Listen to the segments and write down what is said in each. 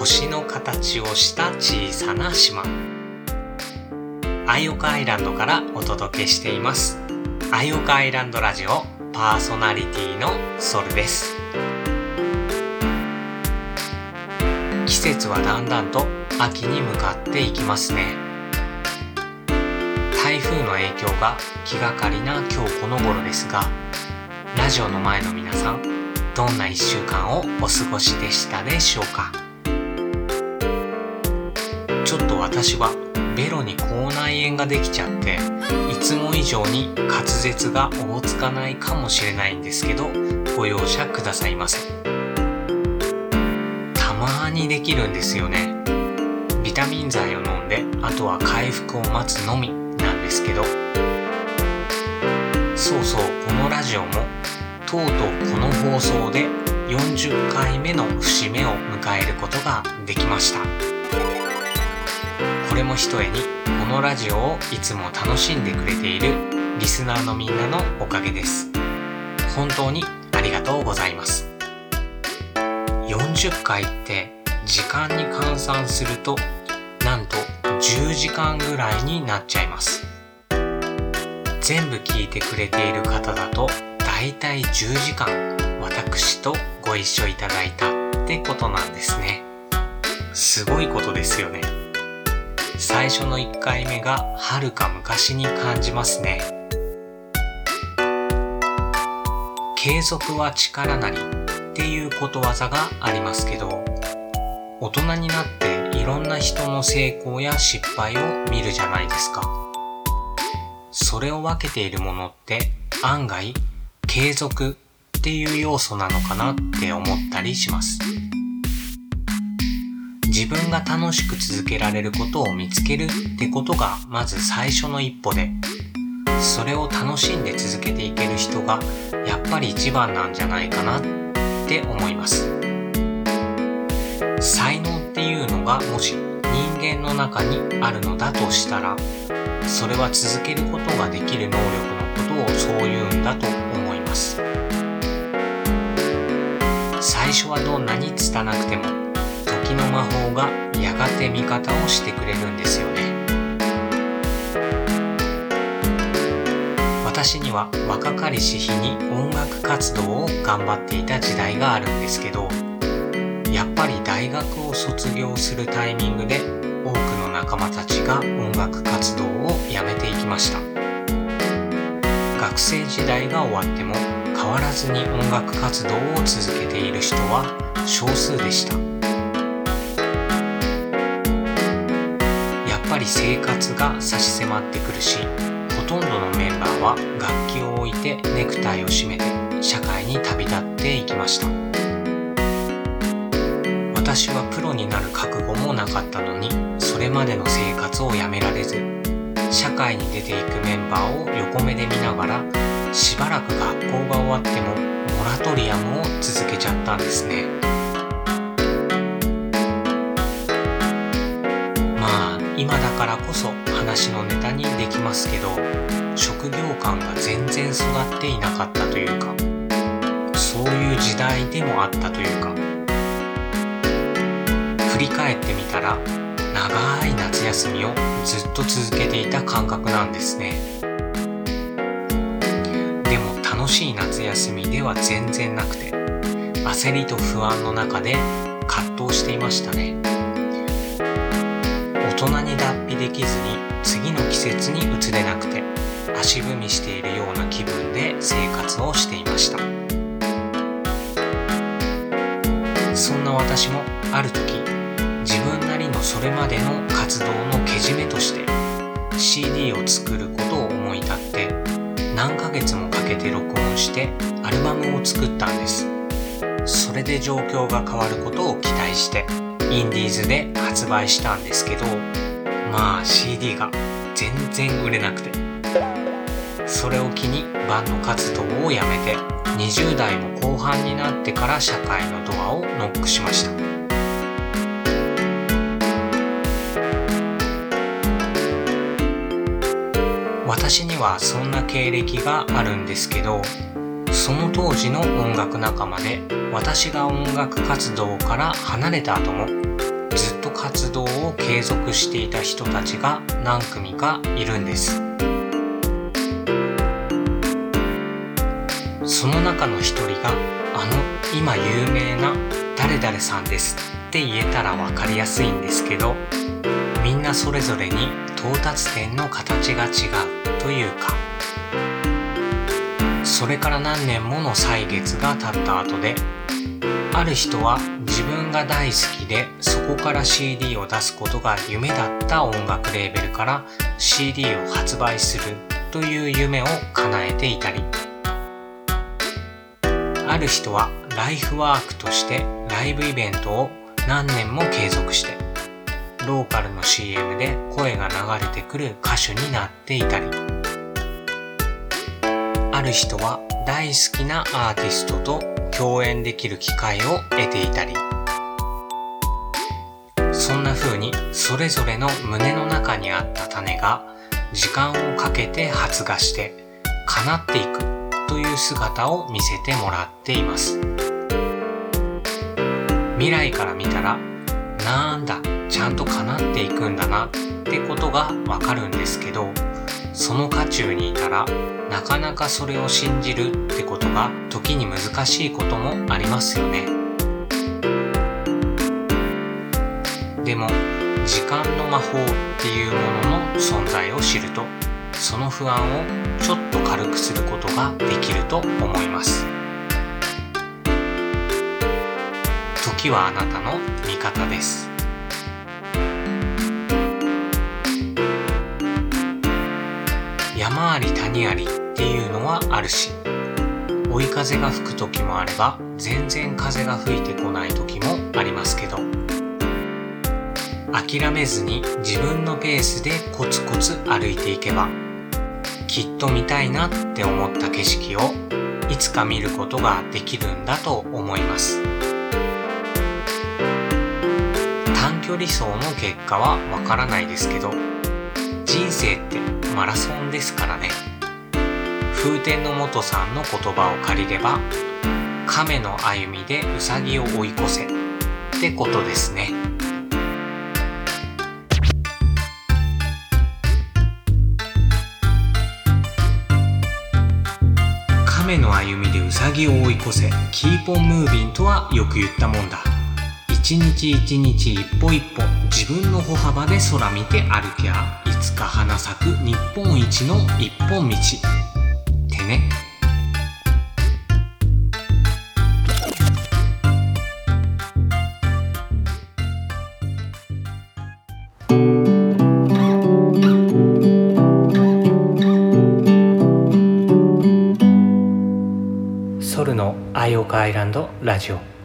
星の形をした小さな島。アイオカアイランドからお届けしています。アイオカアイランドラジオパーソナリティのソルです。季節はだんだんと秋に向かっていきますね。台風の影響が気がかりな今日この頃ですがラジオの前の皆さんどんな1週間をお過ごしでしたでしょうか？ちょっと私はベロに口内炎ができちゃっていつも以上に滑舌がおぼつかないかもしれないんですけどご容赦くださいませ。たまにできるんですよね。ビタミン剤を飲んであとは回復を待つのみなんですけど。そうそうこのラジオもとうとうこの放送で40回目の節目を迎えることができました。れもひとえにこのラジオをいつも楽しんでくれているリスナーのみんなのおかげです。本当にありがとうございます。40回って時間に換算するとなんと10時間ぐらいになっちゃいます。全部聞いてくれている方だとだいたい10時間私とご一緒いただいたってことなんですね。すごいことですよね。最初の1回目がはるか昔に感じますね継続は力なりっていうことわざがありますけど大人になっていろんな人の成功や失敗を見るじゃないですかそれを分けているものって案外継続っていう要素なのかなって思ったりします。自分が楽しく続けられることを見つけるってことがまず最初の一歩で、それを楽しんで続けていける人がやっぱり一番なんじゃないかなって思います。才能っていうのがもし人間の中にあるのだとしたら、それは続けることができる能力のことをそう言うんだと思います最初はどんなに拙くてもの魔法がやがて味方をしてくれるんですよね。私には若かりし日に音楽活動を頑張っていた時代があるんですけどやっぱり大学を卒業するタイミングで多くの仲間たちが音楽活動をやめていきました。学生時代が終わっても変わらずに音楽活動を続けている人は少数でした。り生活が差し迫ってくるしほとんどのメンバーは楽器を置いてネクタイを締めて社会に旅立っていきました。私はプロになる覚悟もなかったのにそれまでの生活をやめられず社会に出ていくメンバーを横目で見ながらしばらく学校が終わってもモラトリアムを続けちゃったんですね。今だからこそ話のネタにできますけど職業観が全然育っていなかったというかそういう時代でもあったというか振り返ってみたら長い夏休みをずっと続けていた感覚なんですね。でも楽しい夏休みでは全然なくて焦りと不安の中で葛藤していましたね。人に脱皮できずに次の季節に移れなくて足踏みしているような気分で生活をしていました。そんな私もある時自分なりのそれまでの活動のけじめとして CD を作ることを思い立って何ヶ月もかけて録音してアルバムを作ったんです。それで状況が変わることを期待してインディーズで発売したんですけどまあ CD が全然売れなくて。それを機にバンド活動をやめて20代も後半になってから社会のドアをノックしました。私にはそんな経歴があるんですけどその当時の音楽仲間で私が音楽活動から離れた後もずっと活動を継続していた人たちが何組かいるんです。その中の一人があの今有名な誰々さんですって言えたら分かりやすいんですけどみんなそれぞれに到達点の形が違うというか。それから何年もの歳月が経った後である人は自分が大好きでそこから CD を出すことが夢だった音楽レーベルから CD を発売するという夢を叶えていたりある人はライフワークとしてライブイベントを何年も継続してローカルの CM で声が流れてくる歌手になっていたり。ある人は大好きなアーティストと共演できる機会を得ていたりそんな風にそれぞれの胸の中にあった種が時間をかけて発芽して叶っていくという姿を見せてもらっています。未来から見たらなんだちゃんと叶っていくんだなってことがわかるんですけどその渦中にいたらなかなかそれを信じるってことが時に難しいこともありますよね。でも時間の魔法っていうものの存在を知るとその不安をちょっと軽くすることができると思います。時はあなたの味方です。山あり谷ありっていうのはあるし追い風が吹く時もあれば全然風が吹いてこない時もありますけど諦めずに自分のペースでコツコツ歩いていけばきっと見たいなって思った景色をいつか見ることができるんだと思います。短距離走の結果はわからないですけど人生ってマラソンですからね。風天の元さんの言葉を借りれば亀の歩みでウサギを追い越せ。ってことですね。亀の歩みでウサギを追い越せ。キーポンムービンとはよく言ったもんだ。一日一日一歩一歩自分の歩幅で空見て歩きゃいつか花咲く日本一の一本道。ってね。ソルのアイオカアイランドラジオ。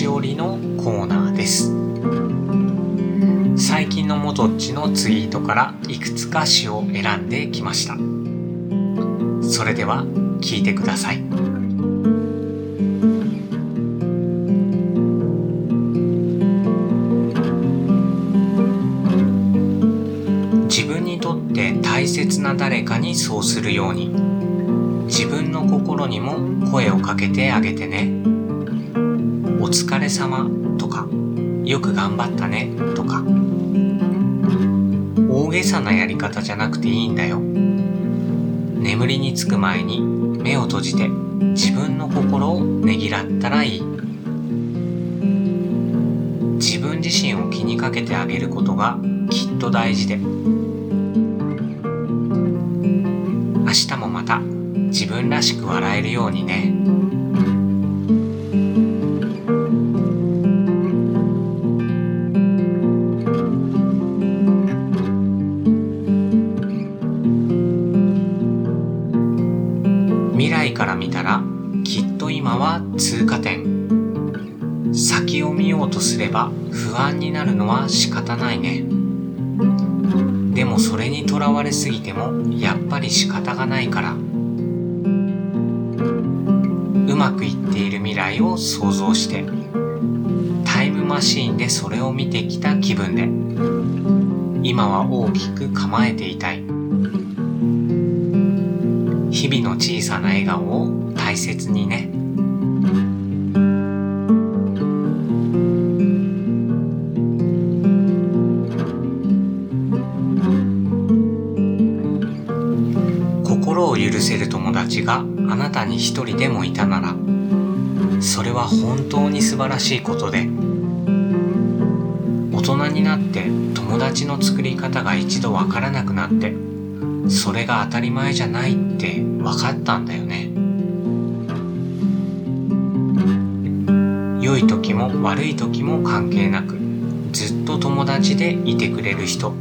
しおりのコーナーです最近の元っちのツイートからいくつか詩を選んできましたそれでは聞いてください。自分にとって大切な誰かにそうするように自分の心にも声をかけてあげてね。お疲れ様とかよく頑張ったねとか大げさなやり方じゃなくていいんだよ。眠りにつく前に目を閉じて自分の心をねぎらったらいい。自分自身を気にかけてあげることがきっと大事で明日もまた自分らしく笑えるようにね。なるのは仕方ないね。でもそれにとらわれすぎてもやっぱり仕方がないから。うまくいっている未来を想像してタイムマシーンでそれを見てきた気分で今は大きく構えていたい。日々の小さな笑顔を大切にね。を許せる友達があなたに一人でもいたならそれは本当に素晴らしいことで大人になって友達の作り方が一度わからなくなってそれが当たり前じゃないって分かったんだよね。良い時も悪い時も関係なくずっと友達でいてくれる人。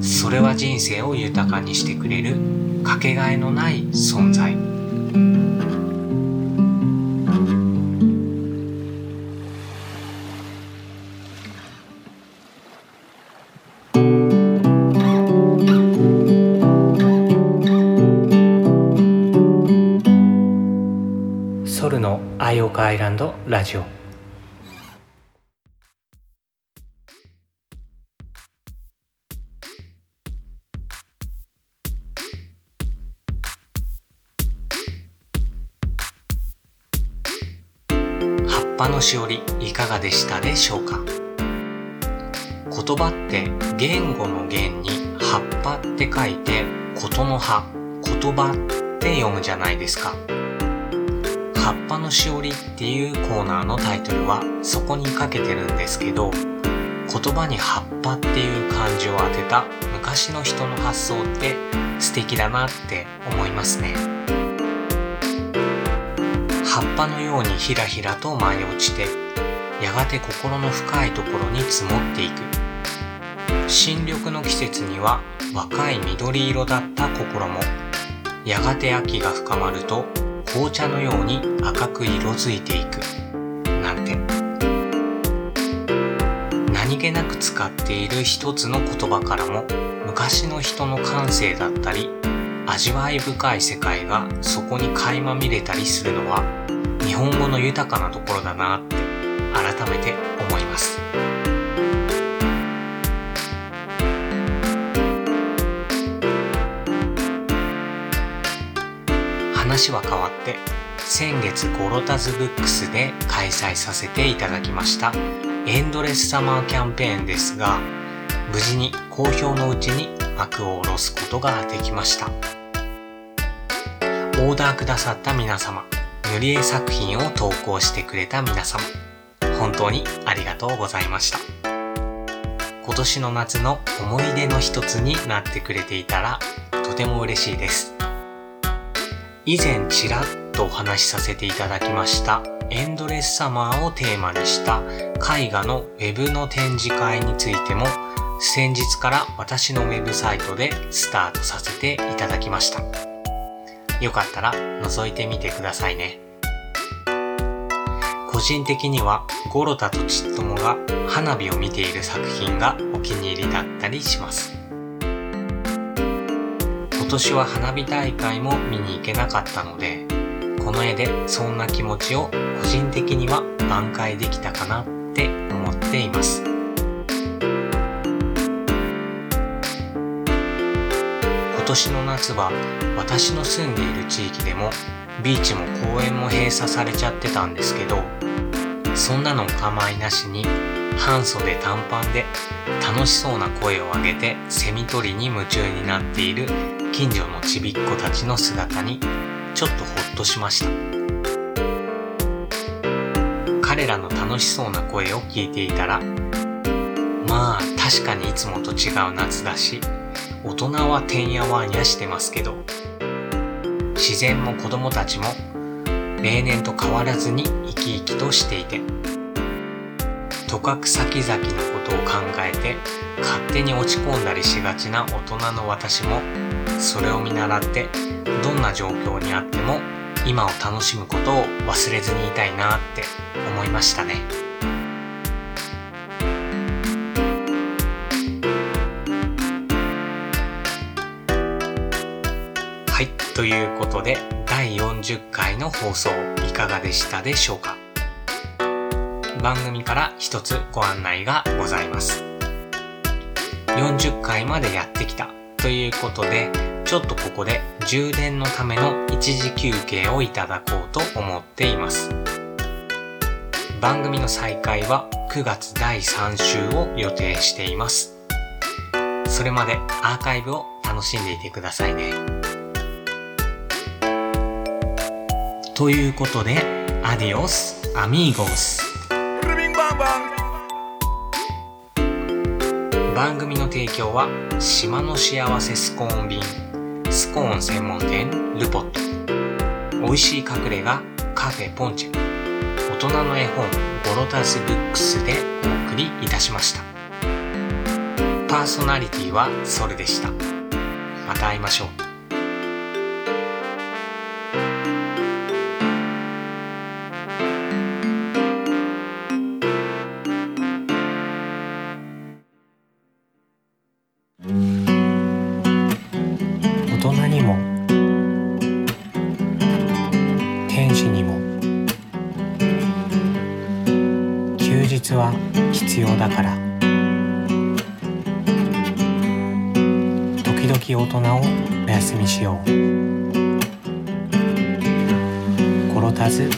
それは人生を豊かにしてくれるかけがえのない存在。ソルのアイオカアイランドラジオ。しおりいかがでしたでしょうか？言葉って言語の言に葉っぱって書いてことの葉言葉って読むじゃないですか。葉っぱのしおりっていうコーナーのタイトルはそこにかけてるんですけど言葉に葉っぱっていう漢字を当てた昔の人の発想って素敵だなって思いますね。葉っぱのようにひらひらと舞い落ちてやがて心の深いところに積もっていく。新緑の季節には若い緑色だった心もやがて秋が深まると紅茶のように赤く色づいていく。なんて。何気なく使っている一つの言葉からも昔の人の感性だったり味わい深い世界がそこに垣間見れたりするのは本語の豊かなところだなって改めて思います。話は変わって先月ゴロタズブックスで開催させていただきましたエンドレスサマーキャンペーンですが無事に好評のうちに幕を下ろすことができました。オーダーくださった皆様塗り絵作品を投稿してくれた皆様。本当にありがとうございました。今年の夏の思い出の一つになってくれていたらとても嬉しいです。以前ちらっとお話しさせていただきましたエンドレスサマーをテーマにした絵画のウェブの展示会についても先日から私のウェブサイトでスタートさせていただきました。よかったら覗いてみてくださいね。人的にはゴロタとちっともが花火を見ている作品がお気に入りだったりします。今年は花火大会も見に行けなかったのでこの絵でそんな気持ちを個人的には挽回できたかなって思っています。今年の夏は私の住んでいる地域でもビーチも公園も閉鎖されちゃってたんですけどそんなのお構いなしに半袖短パンで楽しそうな声を上げてセミ取りに夢中になっている近所のちびっ子たちの姿にちょっとほっとしました。彼らの楽しそうな声を聞いていたらまあ確かにいつもと違う夏だし大人はてんやわんやしてますけど自然も子供たちも例年と変わらずに生き生きとしていてとかく先々のことを考えて勝手に落ち込んだりしがちな大人の私もそれを見習ってどんな状況にあっても今を楽しむことを忘れずにいたいなって思いましたね。はい、ということで第40回の放送いかがでしたでしょうか？番組から一つご案内がございます。40回までやってきたということでちょっとここで充電のための一時休憩をいただこうと思っています。番組の再開は9月第3週を予定しています。それまでアーカイブを楽しんでいてくださいね。ということで、アディオス、アミーゴス。番組の提供は島の幸せスコーン便スコーン専門店ルポット。美味しい隠れ家カフェポンチェ。大人の絵本ボロタスブックスでお送りいたしました。パーソナリティはそれでした。また会いましょうだから。時々大人をお休みしよう。コロタズ